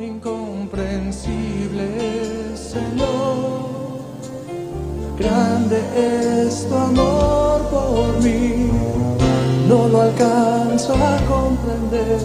incomprensible, Señor. Grande es tu amor por mí, no lo alcanzo a comprender,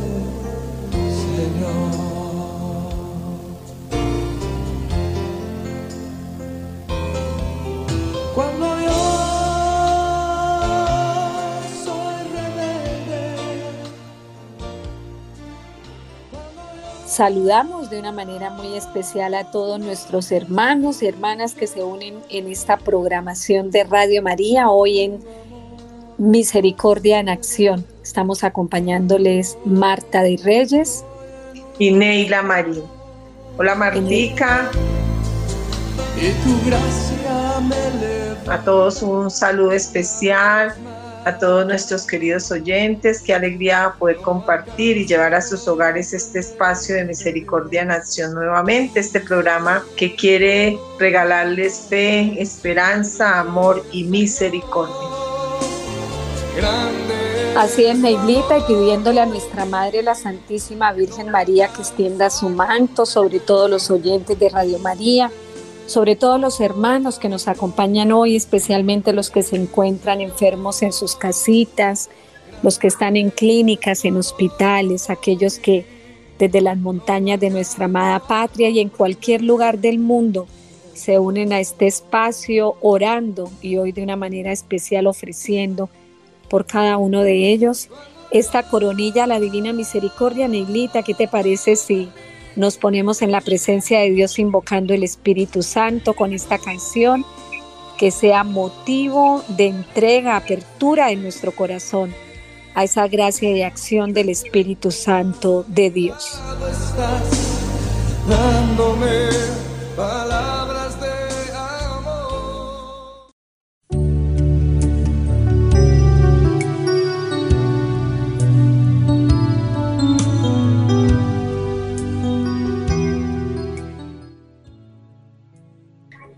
Saludamos de una manera muy especial a todos nuestros hermanos y hermanas que se unen en esta programación de Radio María hoy en Misericordia en Acción. Estamos acompañándoles Marta de Reyes y Neila Marín. Hola Martica. Y tu gracia me A todos un saludo especial a todos nuestros queridos oyentes. Qué alegría poder compartir y llevar a sus hogares este espacio de Misericordia en Acción nuevamente, este programa que quiere regalarles fe, esperanza, amor y misericordia. Así es, Neilita, y pidiéndole a nuestra Madre, la Santísima Virgen María, que extienda su manto sobre todos los oyentes de Radio María sobre todo los hermanos que nos acompañan hoy, especialmente los que se encuentran enfermos en sus casitas, los que están en clínicas, en hospitales, aquellos que desde las montañas de nuestra amada patria y en cualquier lugar del mundo se unen a este espacio orando y hoy de una manera especial ofreciendo por cada uno de ellos esta coronilla a la Divina Misericordia. Neilita, ¿qué te parece si nos ponemos en la presencia de Dios invocando el Espíritu Santo con esta canción, que sea motivo de entrega, apertura en nuestro corazón a esa gracia y acción del Espíritu Santo de Dios.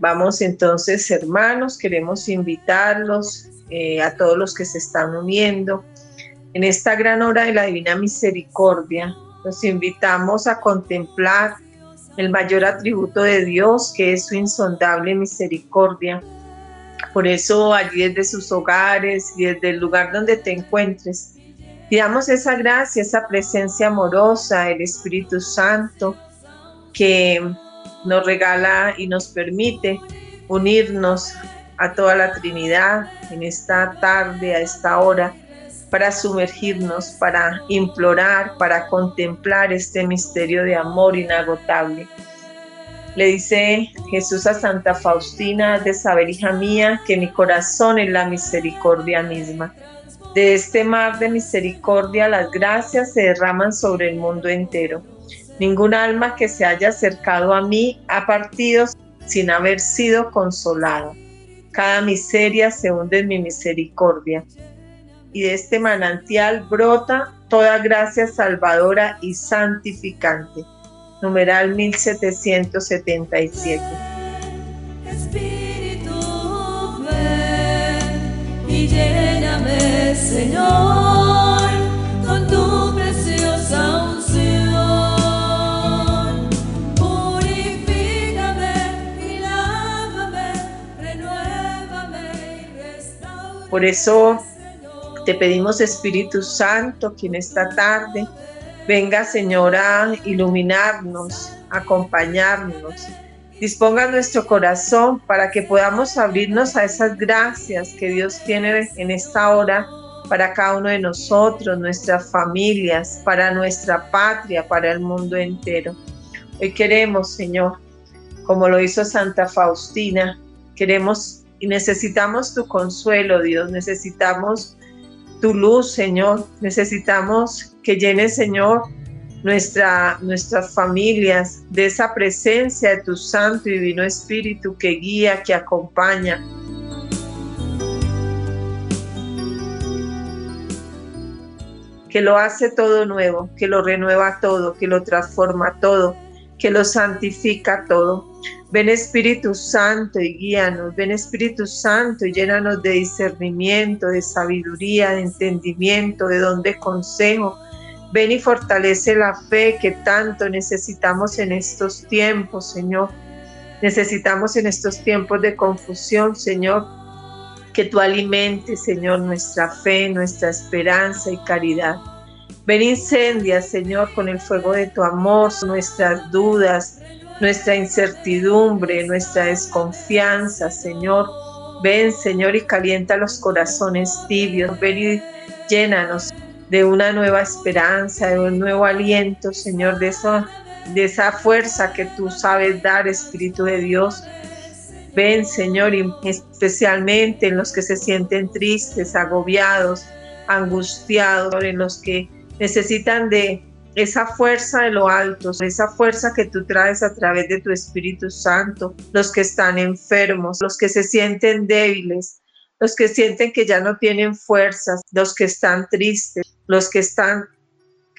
Vamos entonces, hermanos, queremos invitarlos eh, a todos los que se están uniendo en esta gran hora de la Divina Misericordia. Los invitamos a contemplar el mayor atributo de Dios, que es su insondable misericordia. Por eso allí desde sus hogares y desde el lugar donde te encuentres, pidamos esa gracia, esa presencia amorosa, el Espíritu Santo, que nos regala y nos permite unirnos a toda la Trinidad en esta tarde, a esta hora, para sumergirnos, para implorar, para contemplar este misterio de amor inagotable. Le dice Jesús a Santa Faustina, de saber, hija mía, que mi corazón es la misericordia misma. De este mar de misericordia las gracias se derraman sobre el mundo entero Ningún alma que se haya acercado a mí ha partido sin haber sido consolada. Cada miseria se hunde en mi misericordia. Y de este manantial brota toda gracia salvadora y santificante. Numeral 1777. Espíritu, y lléname, Señor, Por eso te pedimos Espíritu Santo que en esta tarde venga Señor a iluminarnos, acompañarnos. Disponga nuestro corazón para que podamos abrirnos a esas gracias que Dios tiene en esta hora para cada uno de nosotros, nuestras familias, para nuestra patria, para el mundo entero. Hoy queremos, Señor, como lo hizo Santa Faustina, queremos y necesitamos tu consuelo, Dios, necesitamos tu luz, Señor, necesitamos que llenes, Señor, nuestra, nuestras familias de esa presencia de tu Santo y Divino Espíritu que guía, que acompaña. que lo hace todo nuevo, que lo renueva todo, que lo transforma todo, que lo santifica todo. Ven Espíritu Santo y guíanos, ven Espíritu Santo y llénanos de discernimiento, de sabiduría, de entendimiento, de don de consejo, Ven y fortalece la fe que tanto necesitamos en estos tiempos, Señor. Necesitamos en estos tiempos de confusión, Señor, que tú alimentes, Señor, nuestra fe, nuestra esperanza y caridad. Ven incendia, Señor, con el fuego de tu amor, nuestras dudas, nuestra incertidumbre, nuestra desconfianza, Señor. Ven, Señor, y calienta los corazones tibios. Ven y llénanos de una nueva esperanza, de un nuevo aliento, Señor, de esa, de esa fuerza que tú sabes dar, Espíritu de Dios. Ven, Señor, especialmente en los que se sienten tristes, agobiados, angustiados, en los que necesitan de esa fuerza de lo alto, esa fuerza que tú traes a través de tu Espíritu Santo, los que están enfermos, los que se sienten débiles, los que sienten que ya no tienen fuerzas, los que están tristes, los que están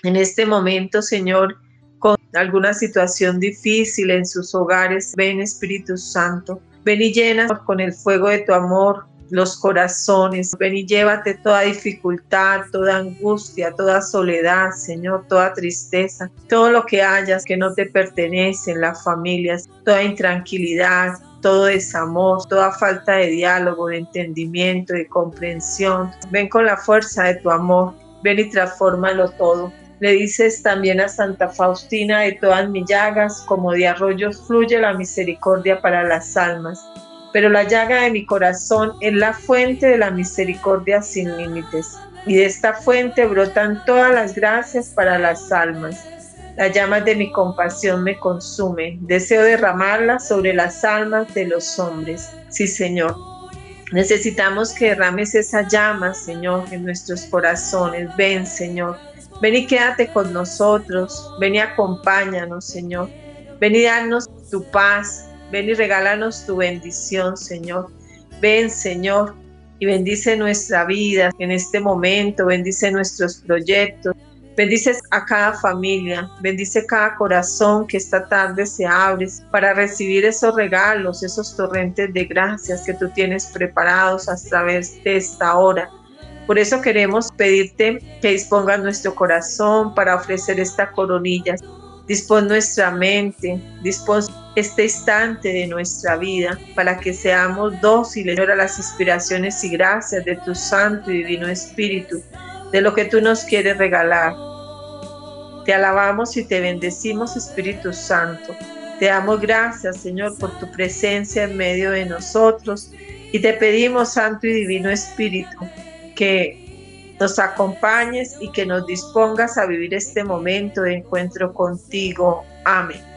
en este momento, Señor, con alguna situación difícil en sus hogares. Ven Espíritu Santo, ven y llena con el fuego de tu amor los corazones. Ven y llévate toda dificultad, toda angustia, toda soledad, Señor, toda tristeza, todo lo que hayas que no te pertenece en las familias, toda intranquilidad, todo desamor, toda falta de diálogo, de entendimiento, de comprensión. Ven con la fuerza de tu amor, ven y transfórmalo todo. Le dices también a Santa Faustina de todas mis llagas, como de arroyos fluye la misericordia para las almas pero la llaga de mi corazón es la fuente de la misericordia sin límites. Y de esta fuente brotan todas las gracias para las almas. Las llamas de mi compasión me consumen. Deseo derramarlas sobre las almas de los hombres. Sí, Señor. Necesitamos que derrames esa llama, Señor, en nuestros corazones. Ven, Señor. Ven y quédate con nosotros. Ven y acompáñanos, Señor. Ven y danos tu paz, Ven y regálanos tu bendición, Señor. Ven, Señor, y bendice nuestra vida en este momento, bendice nuestros proyectos, bendice a cada familia, bendice cada corazón que esta tarde se abre para recibir esos regalos, esos torrentes de gracias que tú tienes preparados a través de esta hora. Por eso queremos pedirte que dispongas nuestro corazón para ofrecer esta coronilla. Dispón nuestra mente, dispón este instante de nuestra vida para que seamos dóciles a las inspiraciones y gracias de tu Santo y Divino Espíritu, de lo que tú nos quieres regalar. Te alabamos y te bendecimos, Espíritu Santo. Te damos gracias, Señor, por tu presencia en medio de nosotros y te pedimos, Santo y Divino Espíritu, que nos acompañes y que nos dispongas a vivir este momento de encuentro contigo. Amén.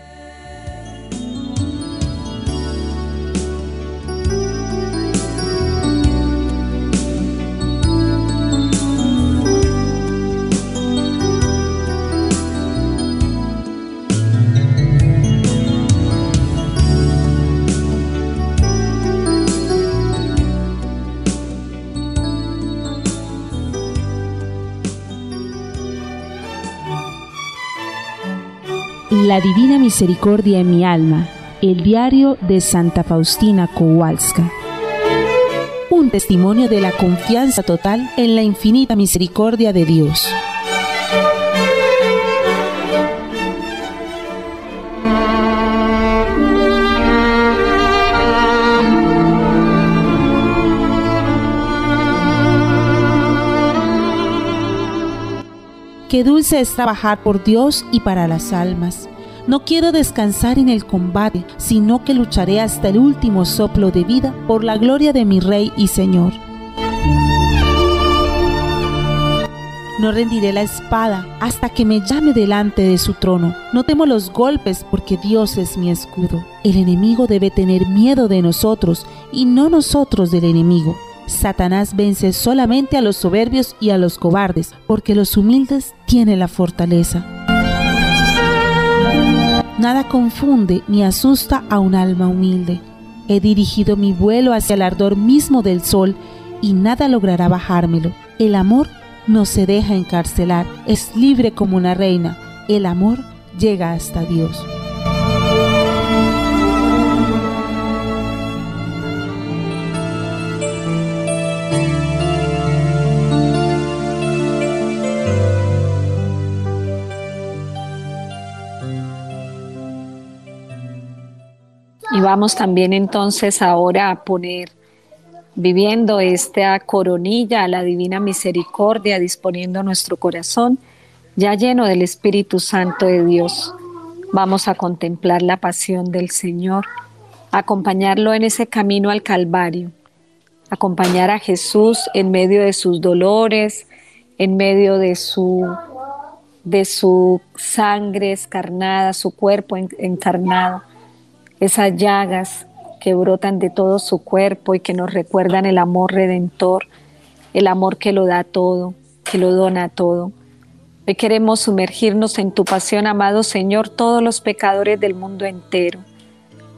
La Divina Misericordia en mi alma, el diario de Santa Faustina Kowalska. Un testimonio de la confianza total en la infinita misericordia de Dios. Qué dulce es trabajar por Dios y para las almas. No quiero descansar en el combate, sino que lucharé hasta el último soplo de vida por la gloria de mi Rey y Señor. No rendiré la espada hasta que me llame delante de su trono. No temo los golpes porque Dios es mi escudo. El enemigo debe tener miedo de nosotros y no nosotros del enemigo. Satanás vence solamente a los soberbios y a los cobardes, porque los humildes tienen la fortaleza. Nada confunde ni asusta a un alma humilde. He dirigido mi vuelo hacia el ardor mismo del sol y nada logrará bajármelo. El amor no se deja encarcelar, es libre como una reina. El amor llega hasta Dios. Vamos también entonces ahora a poner, viviendo esta coronilla a la divina misericordia, disponiendo nuestro corazón ya lleno del Espíritu Santo de Dios. Vamos a contemplar la pasión del Señor, acompañarlo en ese camino al Calvario, acompañar a Jesús en medio de sus dolores, en medio de su de su sangre escarnada, su cuerpo encarnado, esas llagas que brotan de todo su cuerpo y que nos recuerdan el amor redentor, el amor que lo da todo, que lo dona todo. Hoy queremos sumergirnos en tu pasión, amado Señor, todos los pecadores del mundo entero.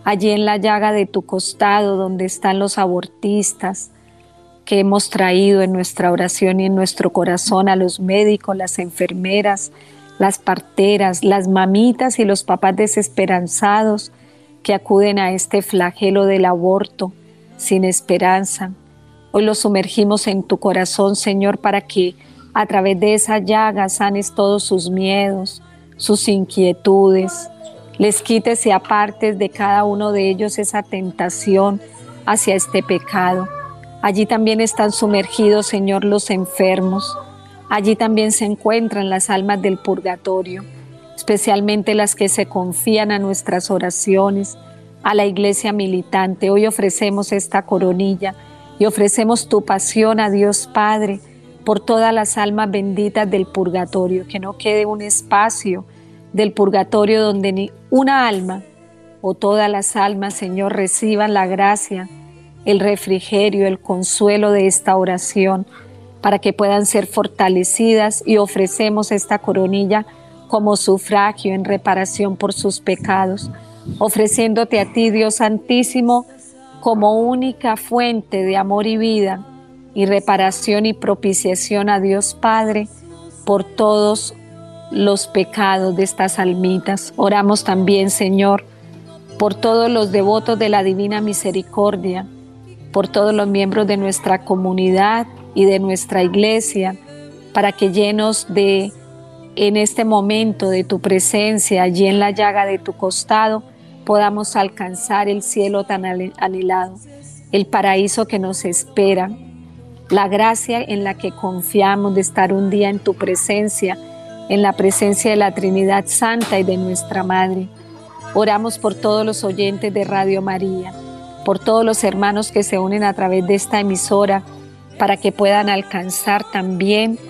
Allí en la llaga de tu costado, donde están los abortistas, que hemos traído en nuestra oración y en nuestro corazón a los médicos, las enfermeras, las parteras, las mamitas y los papás desesperanzados que acuden a este flagelo del aborto sin esperanza. Hoy los sumergimos en tu corazón, Señor, para que a través de esa llaga sanes todos sus miedos, sus inquietudes, les quites y apartes de cada uno de ellos esa tentación hacia este pecado Allí también están sumergidos, Señor, los enfermos. Allí también se encuentran las almas del purgatorio, especialmente las que se confían a nuestras oraciones, a la iglesia militante. Hoy ofrecemos esta coronilla y ofrecemos tu pasión a Dios Padre por todas las almas benditas del purgatorio, que no quede un espacio del purgatorio donde ni una alma o todas las almas, Señor, reciban la gracia el refrigerio, el consuelo de esta oración, para que puedan ser fortalecidas y ofrecemos esta coronilla como sufragio en reparación por sus pecados, ofreciéndote a ti, Dios Santísimo, como única fuente de amor y vida y reparación y propiciación a Dios Padre por todos los pecados de estas almitas. Oramos también, Señor, por todos los devotos de la Divina Misericordia, por todos los miembros de nuestra comunidad y de nuestra iglesia, para que llenos de, en este momento de tu presencia, allí en la llaga de tu costado, podamos alcanzar el cielo tan anhelado, el paraíso que nos espera, la gracia en la que confiamos de estar un día en tu presencia, en la presencia de la Trinidad Santa y de nuestra Madre. Oramos por todos los oyentes de Radio María por todos los hermanos que se unen a través de esta emisora para que puedan alcanzar también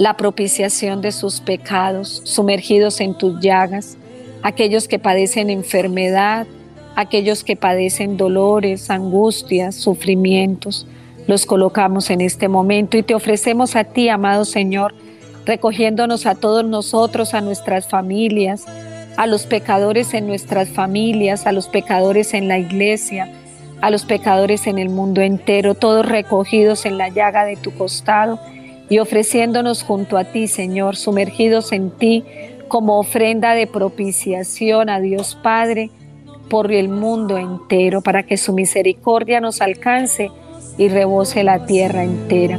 la propiciación de sus pecados, sumergidos en tus llagas, aquellos que padecen enfermedad, aquellos que padecen dolores, angustias, sufrimientos, los colocamos en este momento y te ofrecemos a ti, amado Señor, recogiéndonos a todos nosotros, a nuestras familias, a los pecadores en nuestras familias, a los pecadores en la iglesia, a los pecadores en el mundo entero, todos recogidos en la llaga de tu costado y ofreciéndonos junto a ti, Señor, sumergidos en ti como ofrenda de propiciación a Dios Padre por el mundo entero, para que su misericordia nos alcance y rebose la tierra entera.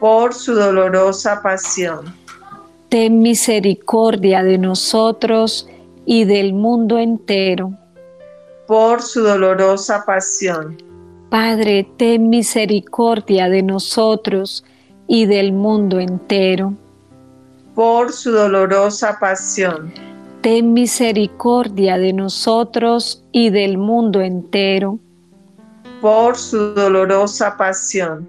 Por su dolorosa pasión. Ten misericordia de nosotros y del mundo entero por su dolorosa pasión. Padre, ten misericordia de nosotros y del mundo entero. Por su dolorosa pasión. Ten misericordia de nosotros y del mundo entero. Por su dolorosa pasión.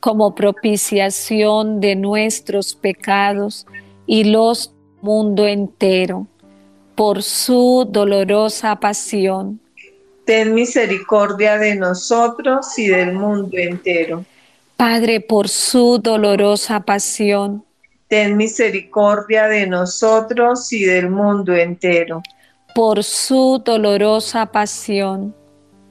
como propiciación de nuestros pecados y los mundo entero, por su dolorosa pasión. Ten misericordia de nosotros y del mundo entero. Padre, por su dolorosa pasión. Ten misericordia de nosotros y del mundo entero. Por su dolorosa pasión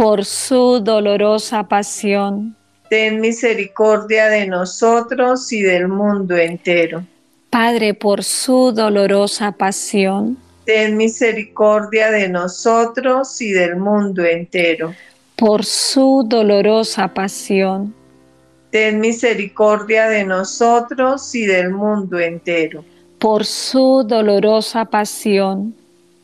por su dolorosa pasión. Ten misericordia de nosotros y del mundo entero. Padre, por su dolorosa pasión. Ten misericordia de nosotros y del mundo entero. Por su dolorosa pasión. Ten misericordia de nosotros y del mundo entero. Por su dolorosa pasión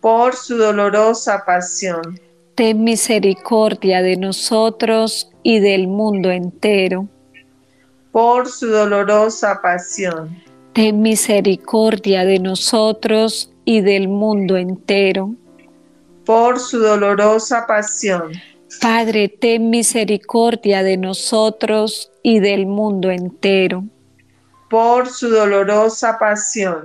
por su dolorosa pasión. Ten misericordia de nosotros y del mundo entero. Por su dolorosa pasión. Ten misericordia de nosotros y del mundo entero. Por su dolorosa pasión. Padre, ten misericordia de nosotros y del mundo entero. Por su dolorosa pasión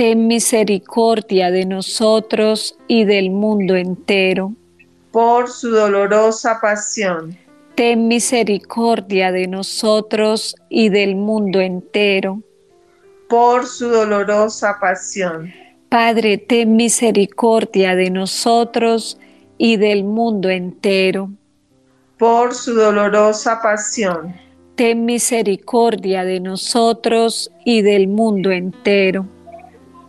ten misericordia de nosotros y del mundo entero. Por su dolorosa pasión. Ten misericordia de nosotros y del mundo entero. Por su dolorosa pasión. Padre, ten misericordia de nosotros y del mundo entero. Por su dolorosa pasión. Ten misericordia de nosotros y del mundo entero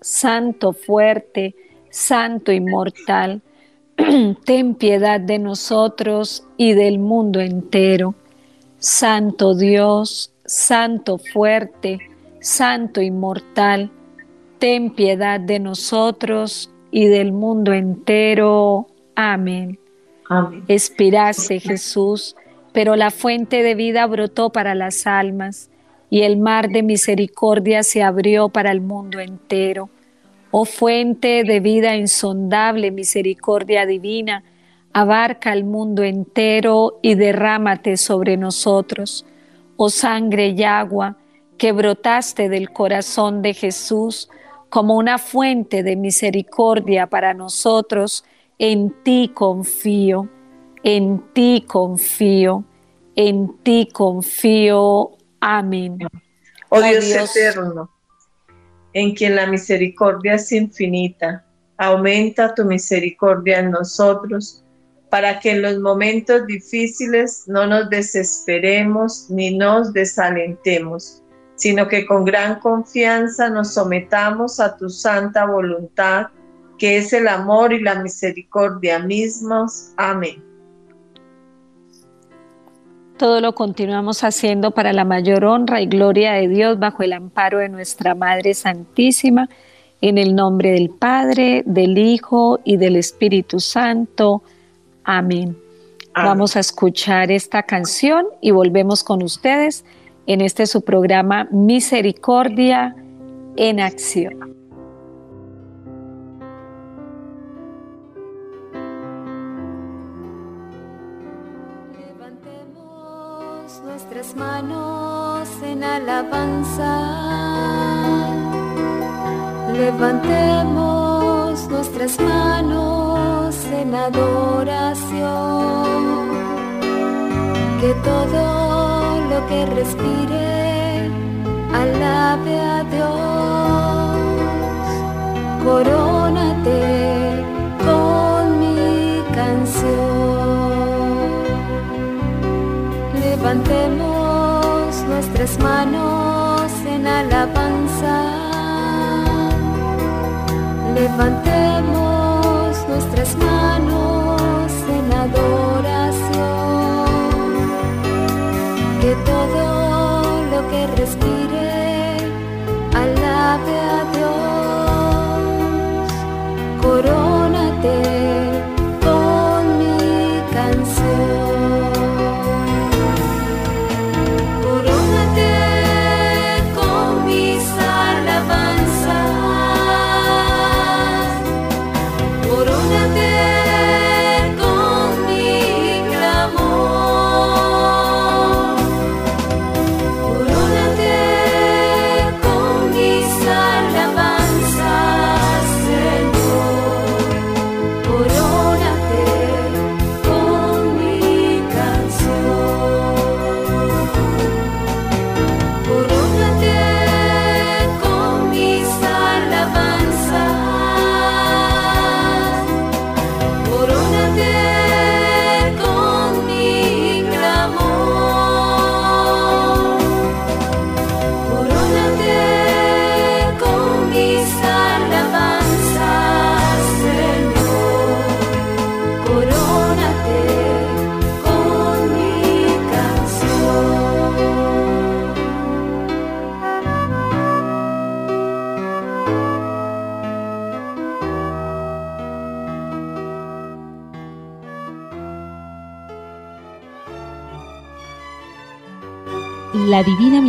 Santo fuerte, Santo inmortal, ten piedad de nosotros y del mundo entero. Santo Dios, Santo fuerte, Santo inmortal, ten piedad de nosotros y del mundo entero. Amén. Amén. Expirase Jesús, pero la fuente de vida brotó para las almas y el mar de misericordia se abrió para el mundo entero. Oh fuente de vida insondable, misericordia divina, abarca el mundo entero y derrámate sobre nosotros. Oh sangre y agua que brotaste del corazón de Jesús como una fuente de misericordia para nosotros, en ti confío, en ti confío, en ti confío. Amén. Oh, Dios, Dios eterno, en quien la misericordia es infinita, aumenta tu misericordia en nosotros para que en los momentos difíciles no nos desesperemos ni nos desalentemos, sino que con gran confianza nos sometamos a tu santa voluntad, que es el amor y la misericordia mismos. Amén. Todo lo continuamos haciendo para la mayor honra y gloria de Dios bajo el amparo de nuestra Madre Santísima, en el nombre del Padre, del Hijo y del Espíritu Santo. Amén. Vamos a escuchar esta canción y volvemos con ustedes en este su programa Misericordia en Acción. Nuestras manos en alabanza. Levantemos nuestras manos en adoración. Que todo lo que respire alabe a Dios. Corónate nuestras manos en alabanza. Levantemos nuestras manos en adoración.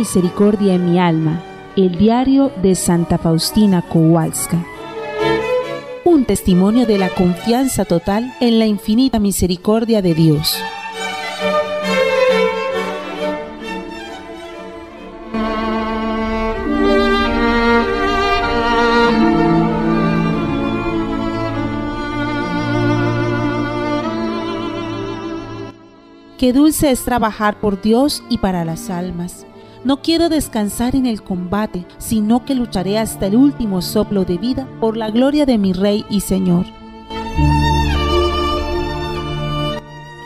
Misericordia en mi alma, el diario de Santa Faustina Kowalska. Un testimonio de la confianza total en la infinita misericordia de Dios. Qué dulce es trabajar por Dios y para las almas. No quiero descansar en el combate, sino que lucharé hasta el último soplo de vida por la gloria de mi Rey y Señor.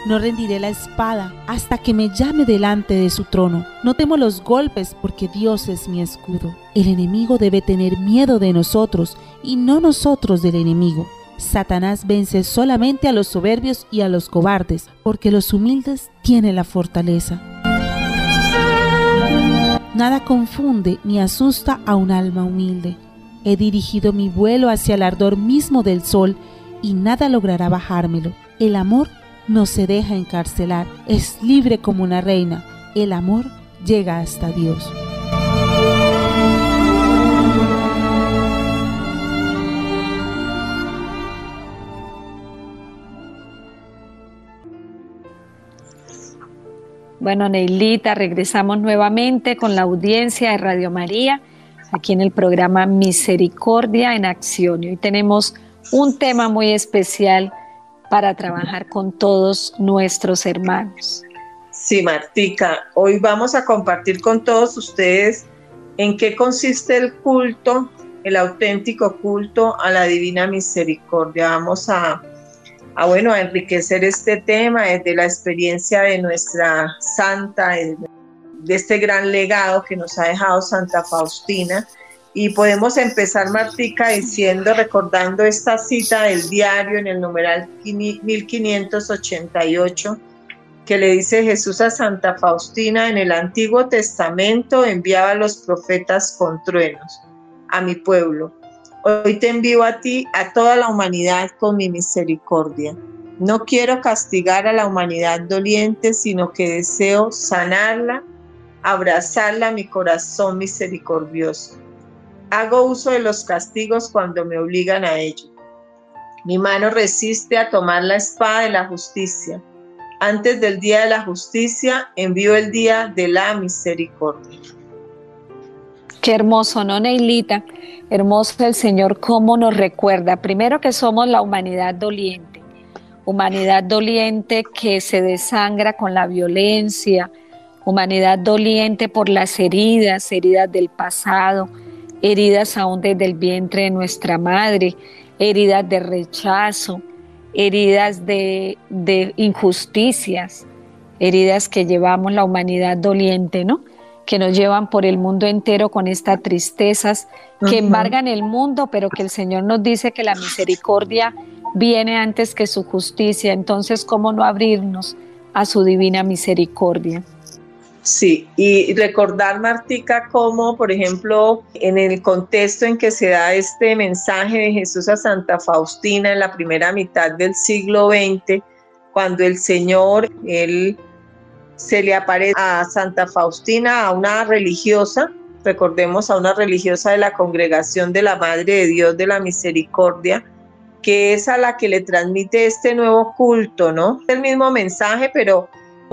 No rendiré la espada hasta que me llame delante de su trono. No temo los golpes porque Dios es mi escudo. El enemigo debe tener miedo de nosotros y no nosotros del enemigo. Satanás vence solamente a los soberbios y a los cobardes, porque los humildes tienen la fortaleza. Nada confunde ni asusta a un alma humilde. He dirigido mi vuelo hacia el ardor mismo del sol y nada logrará bajármelo. El amor no se deja encarcelar, es libre como una reina. El amor llega hasta Dios. Bueno, Neilita, regresamos nuevamente con la audiencia de Radio María, aquí en el programa Misericordia en Acción. Y hoy tenemos un tema muy especial para trabajar con todos nuestros hermanos. Sí, Martica, hoy vamos a compartir con todos ustedes en qué consiste el culto, el auténtico culto a la Divina Misericordia. Vamos a a, bueno, a enriquecer este tema desde la experiencia de nuestra santa, de, este gran legado que nos ha dejado Santa Faustina. Y podemos empezar, Martica, diciendo, recordando esta cita del diario en el numeral 1588, que le dice Jesús a Santa Faustina, en el Antiguo Testamento enviaba a los profetas con truenos a mi pueblo Hoy te envío a ti, a toda la humanidad con mi misericordia. No quiero castigar a la humanidad doliente, sino que deseo sanarla, abrazarla a mi corazón misericordioso. Hago uso de los castigos cuando me obligan a ello. Mi mano resiste a tomar la espada de la justicia. Antes del día de la justicia envío el día de la misericordia. Qué hermoso, ¿no, Neilita? Hermoso el Señor, cómo nos recuerda, primero que somos la humanidad doliente, humanidad doliente que se desangra con la violencia, humanidad doliente por las heridas, heridas del pasado, heridas aún desde el vientre de nuestra madre, heridas de rechazo, heridas de, de injusticias, heridas que llevamos la humanidad doliente, ¿no? Que nos llevan por el mundo entero con estas tristezas que embargan el mundo, pero que el Señor nos dice que la misericordia viene antes que su justicia. Entonces, ¿cómo no abrirnos a su divina misericordia? Sí, y recordar, Martica, cómo, por ejemplo, en el contexto en que se da este mensaje de Jesús a Santa Faustina en la primera mitad del siglo XX, cuando el Señor, Él se le aparece a Santa Faustina, a una religiosa, recordemos a una religiosa de la congregación de la Madre de Dios de la Misericordia, que es a la que le transmite este nuevo culto, ¿no? El mismo mensaje, pero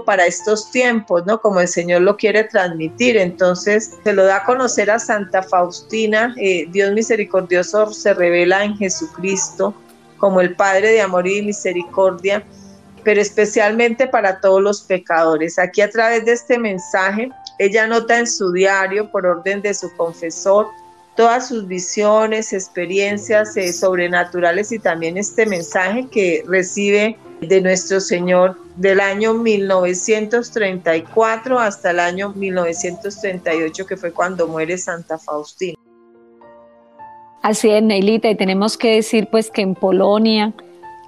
para estos tiempos, ¿no? Como el Señor lo quiere transmitir. Entonces se lo da a conocer a Santa Faustina. Eh, Dios misericordioso se revela en Jesucristo como el Padre de amor y misericordia pero especialmente para todos los pecadores. Aquí a través de este mensaje, ella nota en su diario, por orden de su confesor, todas sus visiones, experiencias eh, sobrenaturales y también este mensaje que recibe de nuestro Señor del año 1934 hasta el año 1938, que fue cuando muere Santa Faustina. Así es, Neilita, y tenemos que decir pues que en Polonia,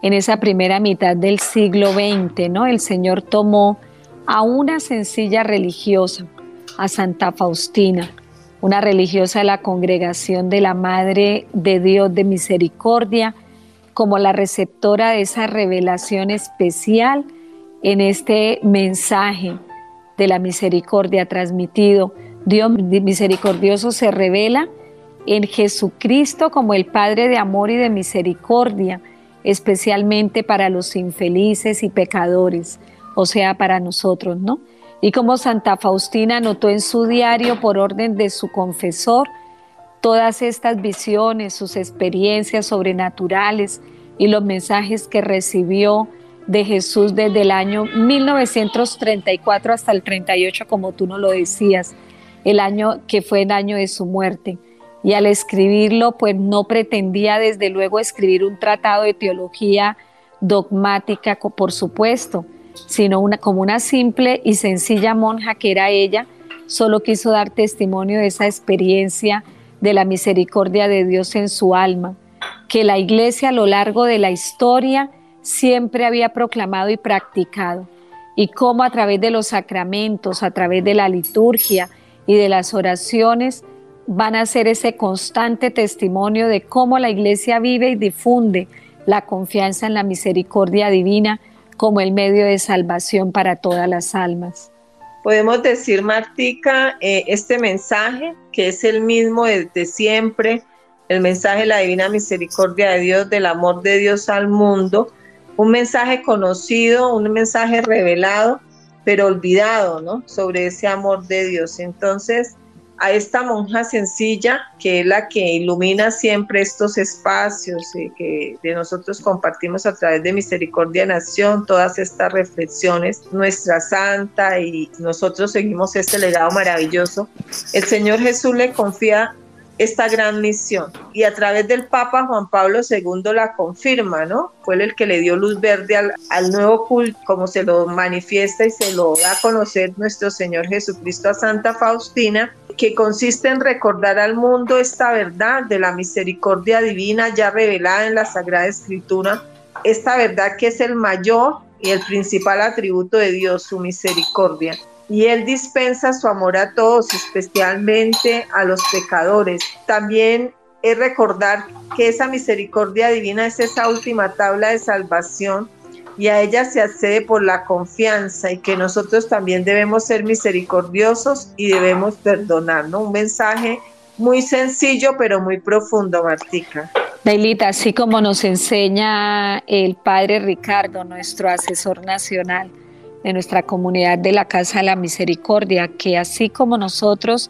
en esa primera mitad del siglo XX, ¿no? El Señor tomó a una sencilla religiosa, a Santa Faustina, una religiosa de la congregación de la Madre de Dios de Misericordia, como la receptora de esa revelación especial en este mensaje de la misericordia transmitido. Dios misericordioso se revela en Jesucristo como el Padre de amor y de misericordia, especialmente para los infelices y pecadores, o sea, para nosotros, ¿no? Y como Santa Faustina anotó en su diario por orden de su confesor todas estas visiones, sus experiencias sobrenaturales y los mensajes que recibió de Jesús desde el año 1934 hasta el 38, como tú nos lo decías, el año que fue el año de su muerte y al escribirlo pues no pretendía desde luego escribir un tratado de teología dogmática, por supuesto, sino como una simple y sencilla monja que era ella, solo quiso dar testimonio de esa experiencia de la misericordia de Dios en su alma, que la iglesia a lo largo de la historia siempre había proclamado y practicado, y cómo a través de los sacramentos, a través de la liturgia y de las oraciones, van a ser ese constante testimonio de cómo la iglesia vive y difunde la confianza en la misericordia divina como el medio de salvación para todas las almas. Podemos decir, Martica, eh, este mensaje, que es el mismo desde siempre, el mensaje de la divina misericordia de Dios, del amor de Dios al mundo, un mensaje conocido, un mensaje revelado, pero olvidado, ¿no? Sobre ese amor de Dios. Entonces, a esta monja sencilla, que es la que ilumina siempre estos espacios eh, que de nosotros compartimos a través de Misericordia Nación, todas estas reflexiones, nuestra santa y nosotros seguimos este legado maravilloso. El Señor Jesús le confía esta gran misión. Y a través del Papa Juan Pablo II la confirma, ¿no? Fue el que le dio luz verde al, al, nuevo culto, como se lo manifiesta y se lo da a conocer nuestro Señor Jesucristo a Santa Faustina, que consiste en recordar al mundo esta verdad de la misericordia divina ya revelada en la Sagrada Escritura, esta verdad que es el mayor y el principal atributo de Dios, su misericordia y Él dispensa su amor a todos, especialmente a los pecadores. También es recordar que esa misericordia divina es esa última tabla de salvación y a ella se accede por la confianza y que nosotros también debemos ser misericordiosos y debemos perdonar, Un mensaje muy sencillo pero muy profundo, Martica. Dailita, así como nos enseña el padre Ricardo, nuestro asesor nacional, de nuestra comunidad de la Casa de la Misericordia, que así como nosotros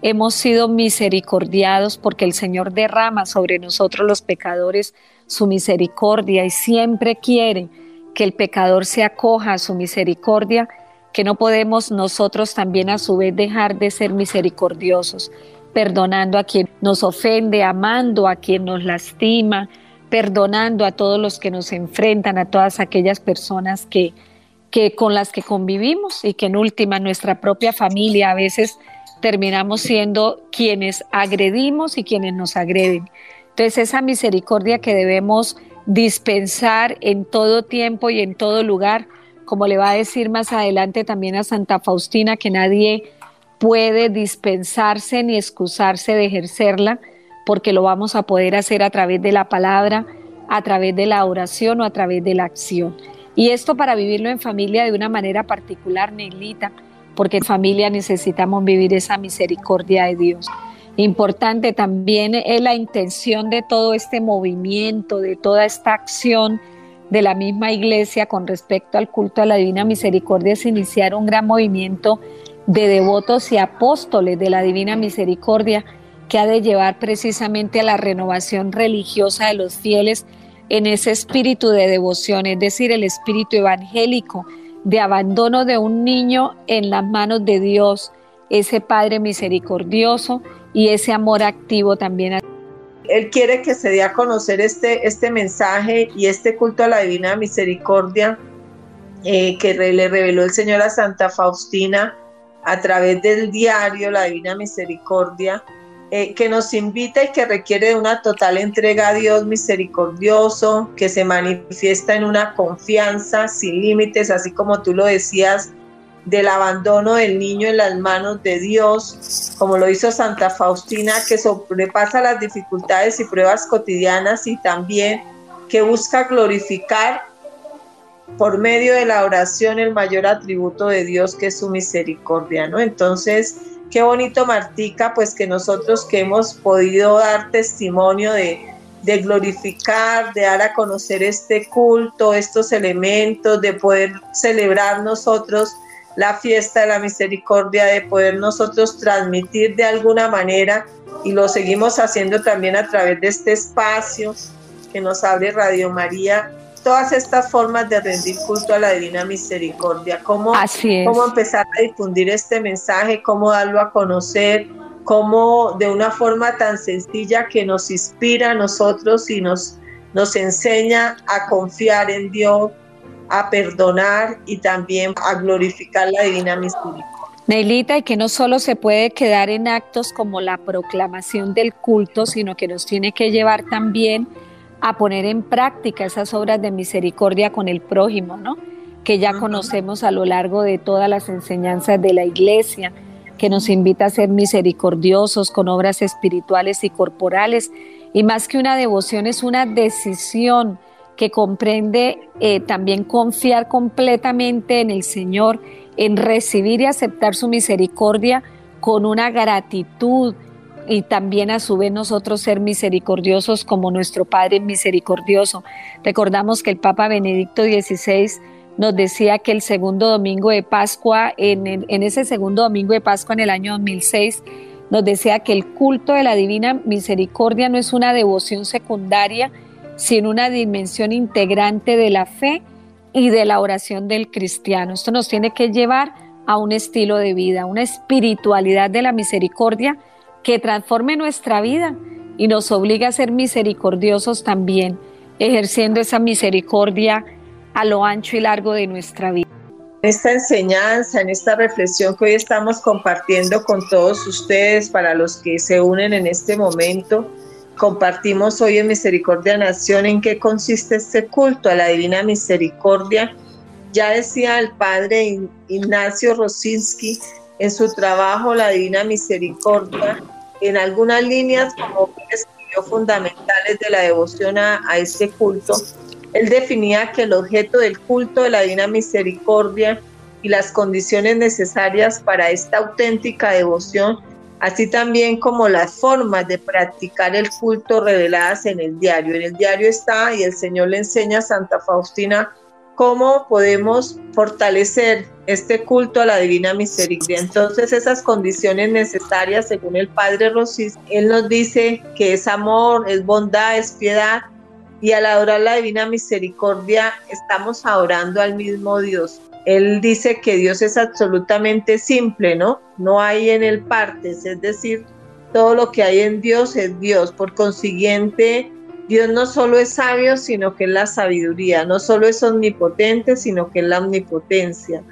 hemos sido misericordiados porque el Señor derrama sobre nosotros los pecadores su misericordia y siempre quiere que el pecador se acoja a su misericordia, que no podemos nosotros también a su vez dejar de ser misericordiosos, perdonando a quien nos ofende, amando a quien nos lastima, perdonando a todos los que nos enfrentan, a todas aquellas personas que que con las que convivimos y que en última nuestra propia familia a veces terminamos siendo quienes agredimos y quienes nos agreden. Entonces esa misericordia que debemos dispensar en todo tiempo y en todo lugar, como le va a decir más adelante también a Santa Faustina, que nadie puede dispensarse ni excusarse de ejercerla, porque lo vamos a poder hacer a través de la palabra, a través de la oración o a través de la acción. Y esto para vivirlo en familia de una manera particular, Neilita, porque en familia necesitamos vivir esa misericordia de Dios. Importante también es la intención de todo este movimiento, de toda esta acción de la misma iglesia con respecto al culto a la Divina Misericordia. Es iniciar un gran movimiento de devotos y apóstoles de la Divina Misericordia que ha de llevar precisamente a la renovación religiosa de los fieles en ese espíritu de devoción, es decir, el espíritu evangélico de abandono de un niño en las manos de Dios, ese Padre misericordioso y ese amor activo también. Él quiere que se dé a conocer este, este mensaje y este culto a la divina misericordia eh, que le reveló el Señor a Santa Faustina a través del diario La Divina Misericordia eh, que nos invita y que requiere una total entrega a Dios misericordioso, que se manifiesta en una confianza sin límites, así como tú lo decías, del abandono del niño en las manos de Dios, como lo hizo Santa Faustina, que sobrepasa las dificultades y pruebas cotidianas y también que busca glorificar por medio de la oración el mayor atributo de Dios que es su misericordia, ¿no? Entonces, Qué bonito, Martica, pues que nosotros que hemos podido dar testimonio de, glorificar, de dar a conocer este culto, estos elementos, de poder celebrar nosotros la fiesta de la misericordia, de poder nosotros transmitir de alguna manera y lo seguimos haciendo también a través de este espacio que nos abre Radio María todas estas formas de rendir culto a la Divina Misericordia, cómo, cómo empezar a difundir este mensaje, cómo darlo a conocer, cómo de una forma tan sencilla que nos inspira a nosotros y nos, nos enseña a confiar en Dios, a perdonar y también a glorificar la Divina Misericordia. Neilita, y que no solo se puede quedar en actos como la proclamación del culto, sino que nos tiene que llevar también a poner en práctica esas obras de misericordia con el prójimo, ¿no? Que ya conocemos a lo largo de todas las enseñanzas de la iglesia, que nos invita a ser misericordiosos con obras espirituales y corporales. Y más que una devoción, es una decisión que comprende eh, también confiar completamente en el Señor, en recibir y aceptar su misericordia con una gratitud, y también a su vez nosotros ser misericordiosos como nuestro Padre misericordioso. Recordamos que el Papa Benedicto XVI nos decía que el segundo domingo de Pascua, en, en ese segundo domingo de Pascua en el año 2006, nos decía que el culto de la Divina Misericordia no es una devoción secundaria, sino una dimensión integrante de la fe y de la oración del cristiano. Esto nos tiene que llevar a un estilo de vida, una espiritualidad de la misericordia que transforme nuestra vida y nos obliga a ser misericordiosos también, ejerciendo esa misericordia a lo ancho y largo de nuestra vida. En esta enseñanza, en esta reflexión que hoy estamos compartiendo con todos ustedes, para los que se unen en este momento, compartimos hoy en Misericordia Nación en qué consiste este culto a la Divina Misericordia. Ya decía el padre Ignacio Rosinski en su trabajo La Divina Misericordia, en algunas líneas como fundamentales de la devoción a, a este culto, él definía que el objeto del culto de la Divina Misericordia y las condiciones necesarias para esta auténtica devoción, así también como las formas de practicar el culto reveladas en el diario. En el diario está y el Señor le enseña a Santa Faustina cómo podemos fortalecer este culto a la divina misericordia. Entonces esas condiciones necesarias, según el Padre Rosis, Él nos dice que es amor, es bondad, es piedad, y al adorar la divina misericordia estamos adorando al mismo Dios. Él dice que Dios es absolutamente simple, ¿no? No hay en él partes, es decir, todo lo que hay en Dios es Dios. Por consiguiente, Dios no solo es sabio, sino que es la sabiduría. No solo es omnipotente, sino que es la omnipotencia.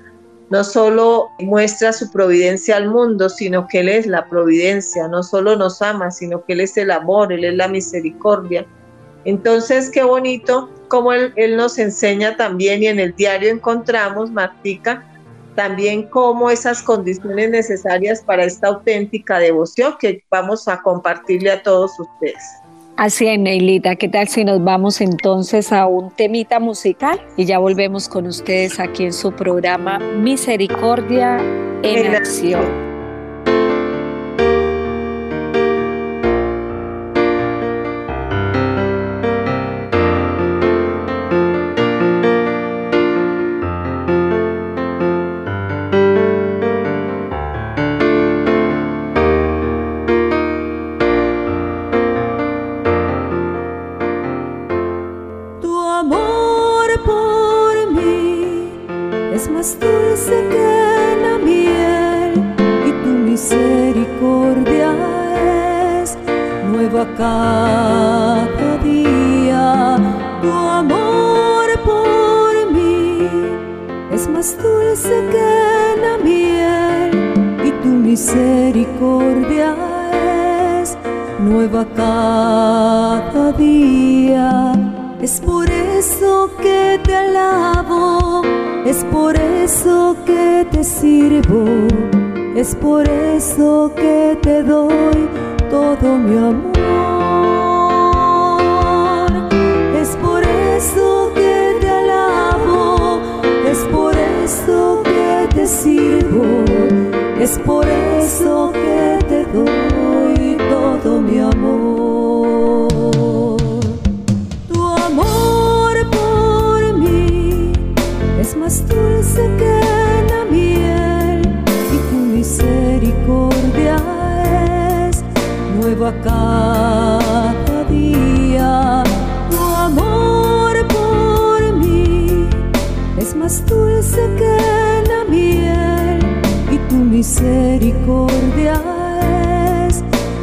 No solo muestra su providencia al mundo, sino que Él es la providencia. No solo nos ama, sino que Él es el amor, Él es la misericordia. Entonces, qué bonito como él, nos enseña también y en el diario encontramos, Martica, también como esas condiciones necesarias para esta auténtica devoción que vamos a compartirle a todos ustedes. Así es, Neilita. ¿Qué tal si nos vamos entonces a un temita musical y ya volvemos con ustedes aquí en su programa Misericordia en, Acción? misericordia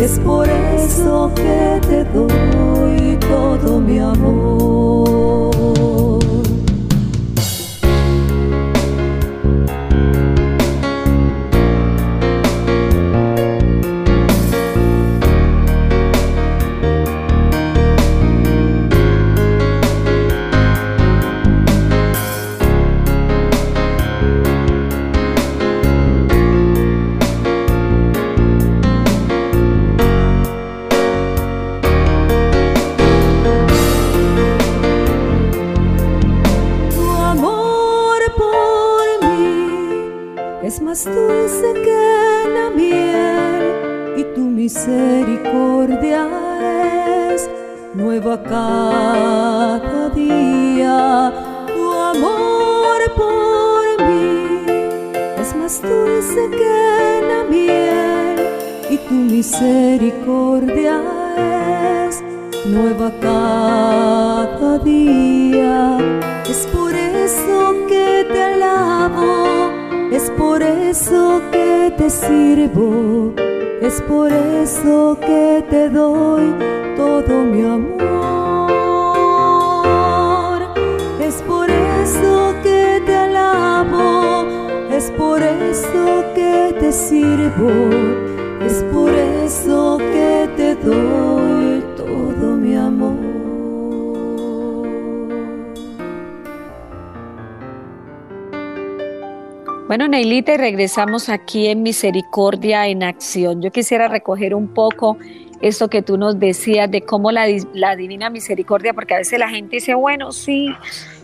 es por eso que te doy todo mi amor. Por eso que te sirvo, es por eso que te doy todo mi amor. Bueno, Neilita, y regresamos aquí en Misericordia en Acción. Yo quisiera recoger un poco esto que tú nos decías de cómo la, la divina misericordia, porque a veces la gente dice, bueno, sí,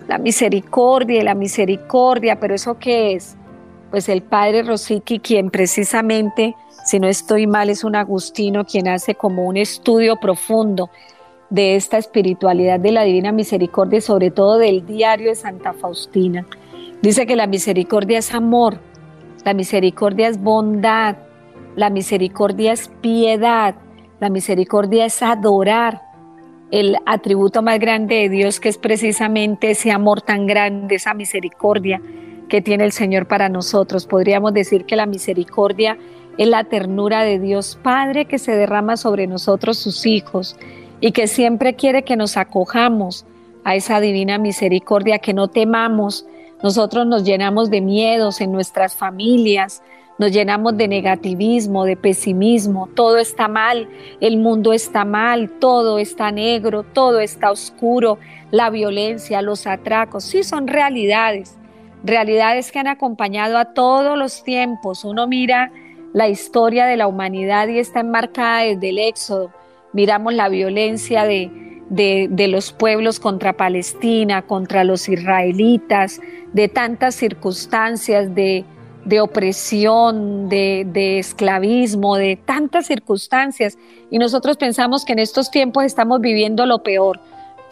la misericordia la misericordia, pero ¿eso qué es? Pues el padre Rosicky, quien precisamente, si no estoy mal, es un agustino, quien hace como un estudio profundo de esta espiritualidad de la divina misericordia sobre todo del diario de Santa Faustina. Dice que la misericordia es amor, la misericordia es bondad, la misericordia es piedad, la misericordia es adorar el atributo más grande de Dios, que es precisamente ese amor tan grande, esa misericordia que tiene el Señor para nosotros. Podríamos decir que la misericordia es la ternura de Dios Padre que se derrama sobre nosotros sus hijos y que siempre quiere que nos acojamos a esa divina misericordia, que no temamos, nosotros nos llenamos de miedos en nuestras familias, nos llenamos de negativismo, de pesimismo, todo está mal, el mundo está mal, todo está negro, todo está oscuro, la violencia, los atracos, sí son realidades, realidades que han acompañado a todos los tiempos. Uno mira la historia de la humanidad y está enmarcada desde el Éxodo, miramos la violencia de, de, los pueblos contra Palestina, contra los israelitas, de tantas circunstancias de, opresión, de, de, esclavismo, de tantas circunstancias. Y nosotros pensamos que en estos tiempos estamos viviendo lo peor.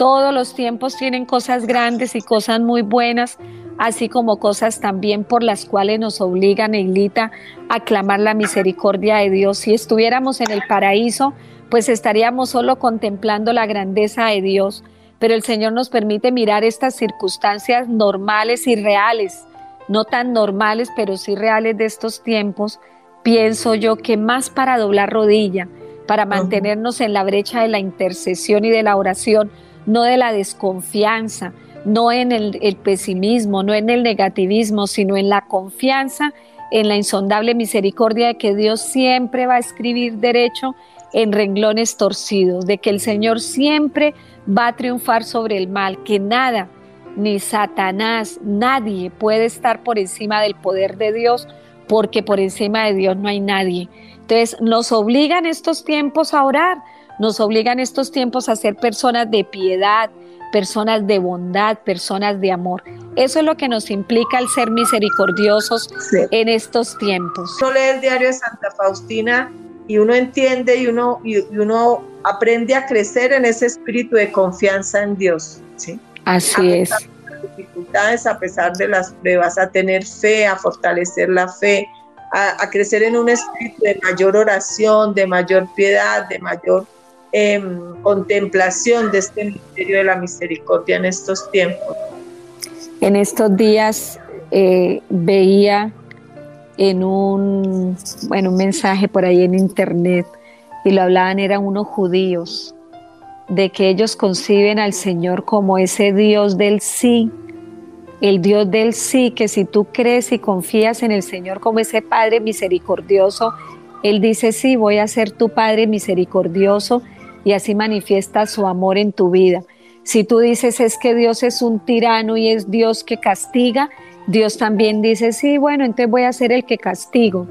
Todos los tiempos tienen cosas grandes y cosas muy buenas, así como cosas también por las cuales nos obliga Neilita a clamar la misericordia de Dios. Si estuviéramos en el paraíso, pues estaríamos solo contemplando la grandeza de Dios, pero el Señor nos permite mirar estas circunstancias normales y reales, no tan normales, pero sí reales de estos tiempos, pienso yo que más para doblar rodilla, para mantenernos en la brecha de la intercesión y de la oración, no de la desconfianza, no en el, pesimismo, no en el negativismo, sino en la confianza, en la insondable misericordia de que Dios siempre va a escribir derecho en renglones torcidos, de que el Señor siempre va a triunfar sobre el mal, que nada, ni Satanás, nadie puede estar por encima del poder de Dios, porque por encima de Dios no hay nadie. Entonces nos obligan estos tiempos a orar, nos obligan estos tiempos a ser personas de piedad, personas de bondad, personas de amor. Eso es lo que nos implica el ser misericordiosos en estos tiempos. Yo leo el diario de Santa Faustina y uno entiende y uno, y, uno aprende a crecer en ese espíritu de confianza en Dios. ¿sí? Así es. De las dificultades, a pesar de las pruebas, a tener fe, a fortalecer la fe, a, crecer en un espíritu de mayor oración, de mayor piedad, de mayor em, contemplación de este misterio de la misericordia en estos tiempos. En estos días eh, veía en un, bueno, un mensaje por ahí en internet y lo hablaban, eran unos judíos, de que ellos conciben al Señor como ese Dios del sí, el Dios del sí, que si tú crees y confías en el Señor como ese Padre misericordioso, Él dice, sí, voy a ser tu Padre misericordioso y así manifiesta su amor en tu vida. Si tú dices es que Dios es un tirano y es Dios que castiga, Dios también dice, sí, bueno, entonces voy a ser el que castigo.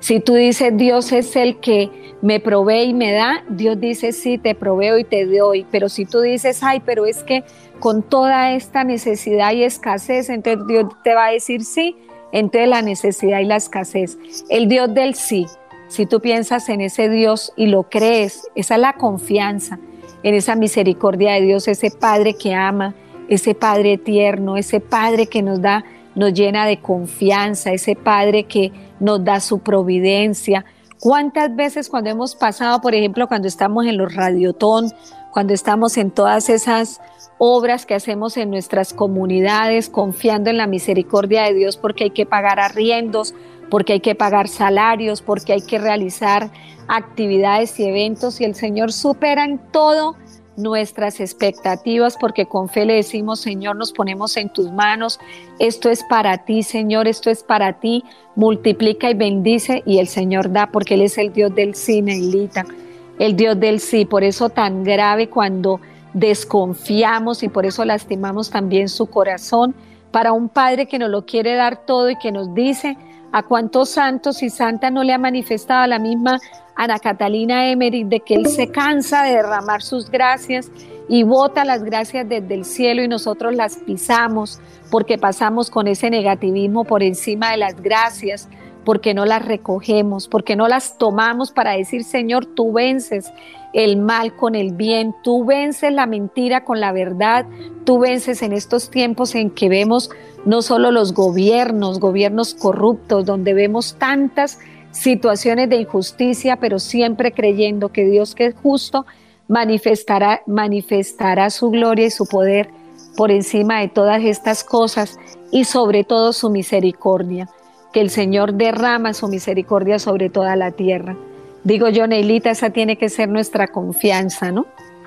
Si tú dices, Dios es el que me provee y me da, Dios dice, sí, te proveo y te doy. Pero si tú dices, ay, pero es que con toda esta necesidad y escasez, entonces Dios te va a decir sí, entonces la necesidad y la escasez. El Dios del sí, si tú piensas en ese Dios y lo crees, esa es la confianza en esa misericordia de Dios, ese Padre que ama, ese Padre tierno, ese Padre que nos da, nos llena de confianza, ese Padre que nos da su providencia. ¿Cuántas veces cuando hemos pasado, por ejemplo, cuando estamos en los radiotón, cuando estamos en todas esas obras que hacemos en nuestras comunidades, confiando en la misericordia de Dios porque hay que pagar arriendos, porque hay que pagar salarios, porque hay que realizar actividades y eventos y el Señor supera en todo nuestras expectativas porque con fe le decimos, Señor, nos ponemos en tus manos, esto es para ti, Señor, esto es para ti, multiplica y bendice y el Señor da porque Él es el Dios del sí, Neilita, el Dios del sí, por eso tan grave cuando desconfiamos y por eso lastimamos también su corazón. Para un Padre que nos lo quiere dar todo y que nos dice, a cuántos santos y santas no le ha manifestado la misma Ana Catalina Emery de que Él se cansa de derramar sus gracias y bota las gracias desde el cielo y nosotros las pisamos porque pasamos con ese negativismo por encima de las gracias, porque no las recogemos, porque no las tomamos para decir, Señor, tú vences el mal con el bien, tú vences la mentira con la verdad, tú vences en estos tiempos en que vemos no solo los gobiernos, gobiernos corruptos, donde vemos tantas situaciones de injusticia, pero siempre creyendo que Dios que es justo manifestará, manifestará su gloria y su poder por encima de todas estas cosas y sobre todo su misericordia, que el Señor derrama su misericordia sobre toda la tierra. Digo yo, Neilita, esa tiene que ser nuestra confianza, ¿no?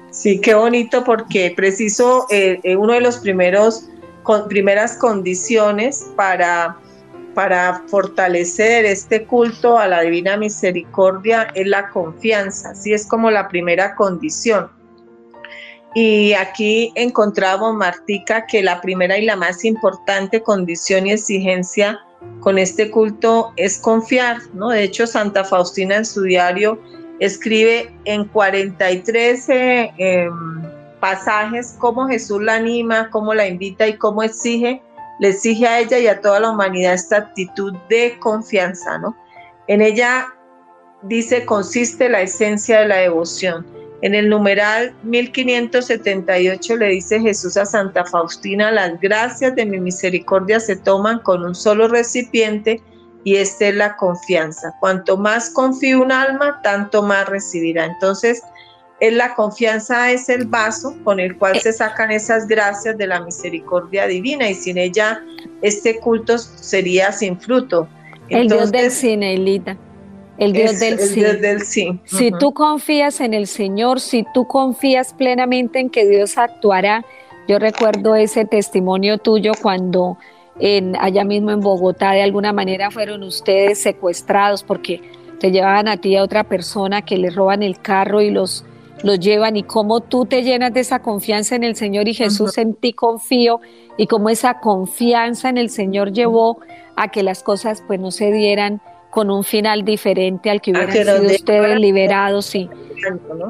Sí, qué bonito porque preciso eh, eh, uno de los primeros con, primeras condiciones para, para fortalecer este culto a la divina misericordia es la confianza, así es como la primera condición. Y aquí encontramos, Martica, que la primera y la más importante condición y exigencia con este culto es confiar, ¿no? De hecho, Santa Faustina en su diario escribe en 43 eh, em, pasajes cómo Jesús la anima, cómo la invita y cómo exige, le exige a ella y a toda la humanidad esta actitud de confianza, ¿no? En ella dice consiste la esencia de la devoción en el numeral 1578 le dice Jesús a Santa Faustina, las gracias de mi misericordia se toman con un solo recipiente y esta es la confianza. Cuanto más confía un alma, tanto más recibirá. Entonces, es la confianza es el vaso con el cual se sacan esas gracias de la misericordia divina y sin ella este culto sería sin fruto. el Dios del cine, Elita. El Dios, del, sí. del sí. Si tú confías en el Señor, si tú confías plenamente en que Dios actuará, yo recuerdo ese testimonio tuyo cuando en, allá mismo en Bogotá de alguna manera fueron ustedes secuestrados porque te llevaban a ti a otra persona que le roban el carro y los, los llevan y cómo tú te llenas de esa confianza en el Señor y Jesús en ti confío y cómo esa confianza en el Señor llevó a que las cosas pues no se dieran con un final diferente al que hubieran sido ustedes liberados, sí.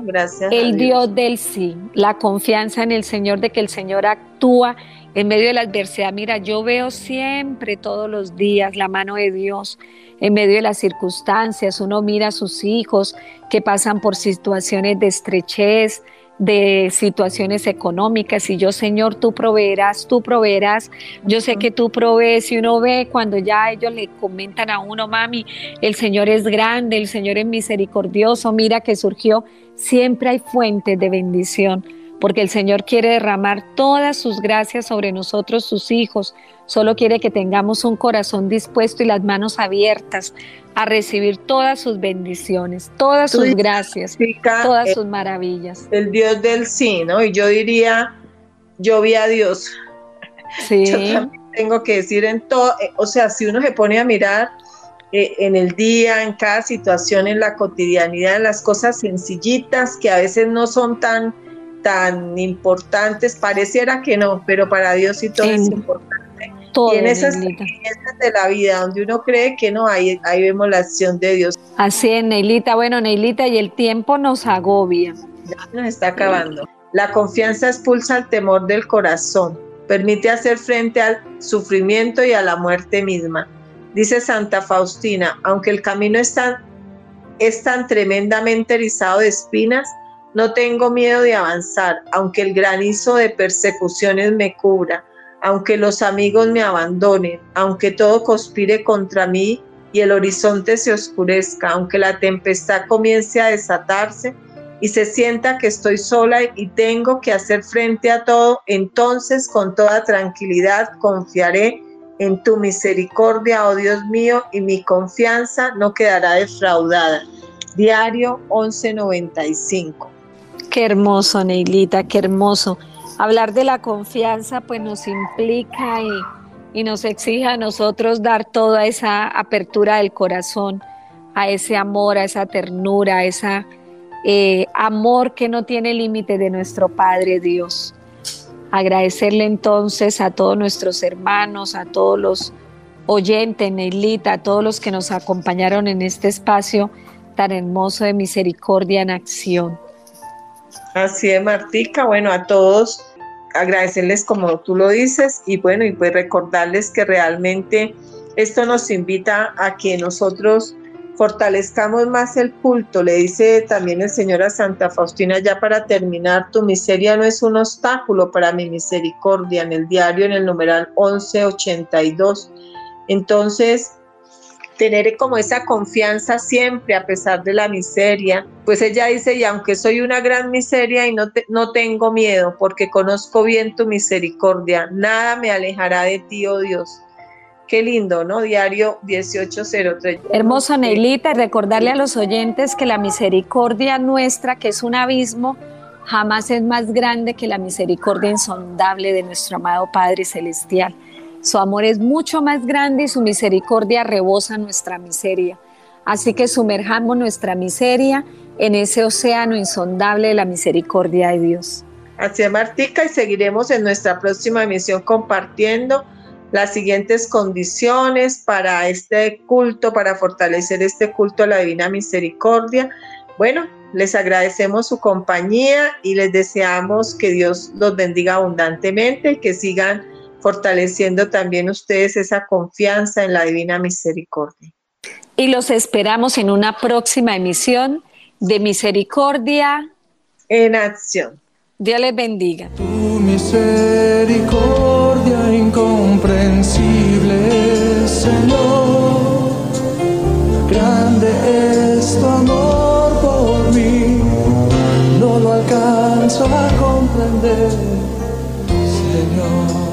Gracias. El Dios. del sí, la confianza en el Señor de que el Señor actúa en medio de la adversidad. Mira, yo veo siempre, todos los días, la mano de Dios en medio de las circunstancias. Uno mira a sus hijos que pasan por situaciones de estrechez, de situaciones económicas. Y yo, Señor, tú proveerás, tú proveerás. Yo sé que tú provees. Y uno ve cuando ya ellos le comentan a uno, mami, el Señor es grande, el Señor es misericordioso, mira que surgió, siempre hay fuentes de bendición porque el Señor quiere derramar todas sus gracias sobre nosotros, sus hijos. Solo quiere que tengamos un corazón dispuesto y las manos abiertas a recibir todas sus bendiciones, todas sus gracias, todas sus maravillas. El Dios del sí, ¿no? Y yo diría, yo vi a Dios. Sí. Yo también tengo que decir en todo, eh, o sea, si uno se pone a mirar eh, en el día, en cada situación, en la cotidianidad, en las cosas sencillitas que a veces no son tan tan importantes, pareciera que no, pero para Dios sí todo es importante. y en esas experiencias de la vida donde uno cree que no, ahí, ahí vemos la acción de Dios. Así es, Neilita. Bueno, Neilita, y el tiempo nos agobia. Ya nos está acabando. La confianza expulsa el temor del corazón, permite hacer frente al sufrimiento y a la muerte misma. Dice Santa Faustina, aunque el camino está es tan tremendamente erizado de espinas, no tengo miedo de avanzar, aunque el granizo de persecuciones me cubra, aunque los amigos me abandonen, aunque todo conspire contra mí y el horizonte se oscurezca, aunque la tempestad comience a desatarse y se sienta que estoy sola y tengo que hacer frente a todo, entonces con toda tranquilidad confiaré en tu misericordia, oh Dios mío, y mi confianza no quedará defraudada. Diario 1195. Qué hermoso, Neilita, qué hermoso. Hablar de la confianza pues nos implica y, nos exige a nosotros dar toda esa apertura del corazón, a ese amor, a esa ternura, a ese eh, amor que no tiene límite de nuestro Padre Dios. Agradecerle entonces a todos nuestros hermanos, a todos los oyentes, Neilita, a todos los que nos acompañaron en este espacio tan hermoso de misericordia en acción. Así es, Martica. Bueno, a todos agradecerles como tú lo dices y bueno, y pues recordarles que realmente esto nos invita a que nosotros fortalezcamos más el culto. Le dice también el Señor a Santa Faustina, ya para terminar, tu miseria no es un obstáculo para mi misericordia, en el diario, en el numeral 1182. Entonces, tener como esa confianza siempre a pesar de la miseria. Pues ella dice, y aunque soy una gran miseria y no, no tengo miedo, porque conozco bien tu misericordia, nada me alejará de ti, oh Dios. Qué lindo, ¿no? Diario 1803. Hermosa Neilita, recordarle a los oyentes que la misericordia nuestra, que es un abismo, jamás es más grande que la misericordia insondable de nuestro amado Padre Celestial. Su amor es mucho más grande y su misericordia rebosa nuestra miseria. Así que sumerjamos nuestra miseria en ese océano insondable de la misericordia de Dios. Así es, Martica, y seguiremos en nuestra próxima emisión compartiendo las siguientes condiciones para este culto, para fortalecer este culto a la Divina Misericordia. Bueno, les agradecemos su compañía y les deseamos que Dios los bendiga abundantemente y que sigan fortaleciendo también ustedes esa confianza en la Divina Misericordia. Y los esperamos en una próxima emisión de Misericordia en Acción. Dios les bendiga. Tu misericordia incomprensible, Señor. Grande es tu amor por mí, no lo alcanzo a comprender, Señor.